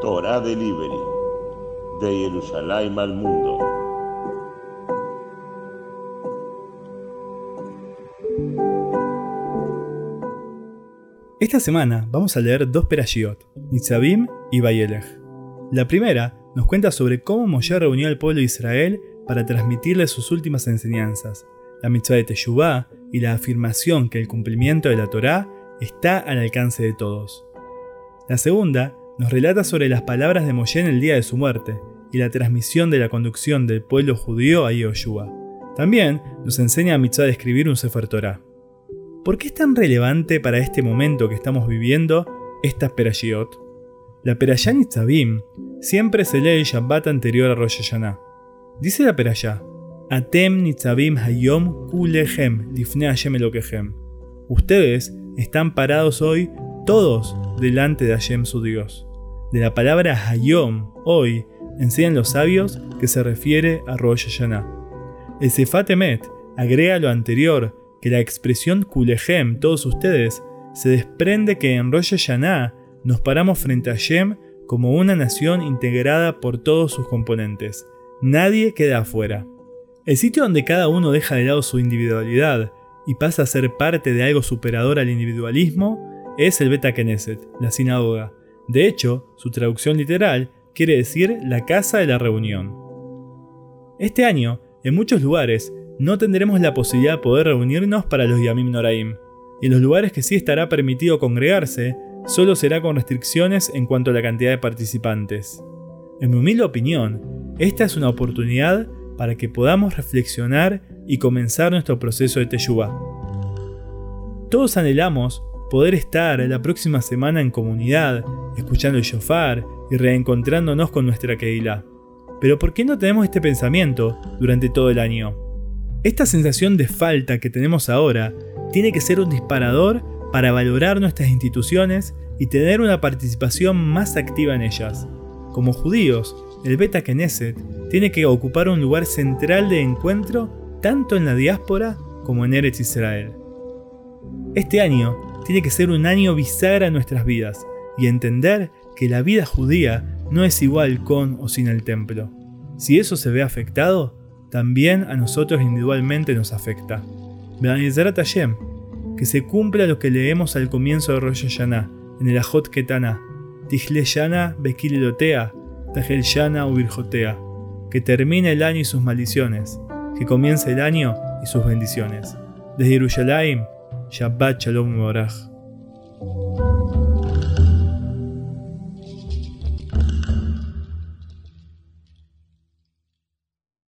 Torah Delivery, de Jerusalén al mundo. Esta semana vamos a leer dos perashiot, Nitzavim y Bayelech. La primera nos cuenta sobre cómo Moshe reunió al pueblo de Israel para transmitirle sus últimas enseñanzas, la mitzvah de Teshuvah y la afirmación que el cumplimiento de la Torá está al alcance de todos. La segunda nos relata sobre las palabras de Moshe el día de su muerte y la transmisión de la conducción del pueblo judío a Yoshua. También nos enseña a mitzvah de escribir un Sefer Torah. ¿Por qué es tan relevante para este momento que estamos viviendo esta Perashiot? La Perashá Nitzavim siempre se lee el Shabbat anterior a Rosh Hashanah. Dice la Perashá, Atem Nitzavim Hayom Kulechem Lifne Hashem Elokehem. Ustedes están parados hoy todos delante de Hashem su Dios. De la palabra Hayom, hoy, enseñan los sabios que se refiere a Rosh Hashanah. El Sefat Emet agrega lo anterior que la expresión Kulehem, todos ustedes, se desprende que en Rosh Hashanah nos paramos frente a Hashem como una nación integrada por todos sus componentes. Nadie queda afuera. El sitio donde cada uno deja de lado su individualidad y pasa a ser parte de algo superador al individualismo es el Beta Knesset, la sinagoga. De hecho, su traducción literal quiere decir la casa de la reunión. Este año, en muchos lugares, no tendremos la posibilidad de poder reunirnos para los Yamim Noraim. Y en los lugares que sí estará permitido congregarse, solo será con restricciones en cuanto a la cantidad de participantes. En mi humilde opinión, esta es una oportunidad para que podamos reflexionar y comenzar nuestro proceso de Teshuvah. Todos anhelamos poder estar la próxima semana en comunidad, escuchando el shofar y reencontrándonos con nuestra Keilah. Pero ¿por qué no tenemos este pensamiento durante todo el año? Esta sensación de falta que tenemos ahora tiene que ser un disparador para valorar nuestras instituciones y tener una participación más activa en ellas. Como judíos, el Beta Knesset tiene que ocupar un lugar central de encuentro tanto en la diáspora como en Eretz Israel. Este año tiene que ser un año bisagra en nuestras vidas y entender que la vida judía no es igual con o sin el templo. Si eso se ve afectado, también a nosotros individualmente nos afecta. Que se cumpla lo que leemos al comienzo de Rosh Hashanah, en el Ajot Ketana, Tihle Yana Bekililotea, Tahel Yana Ubirjotea, que termine el año y sus maldiciones, que comience el año y sus bendiciones. Desde Jerusalén, Shabbat Shalom Morach.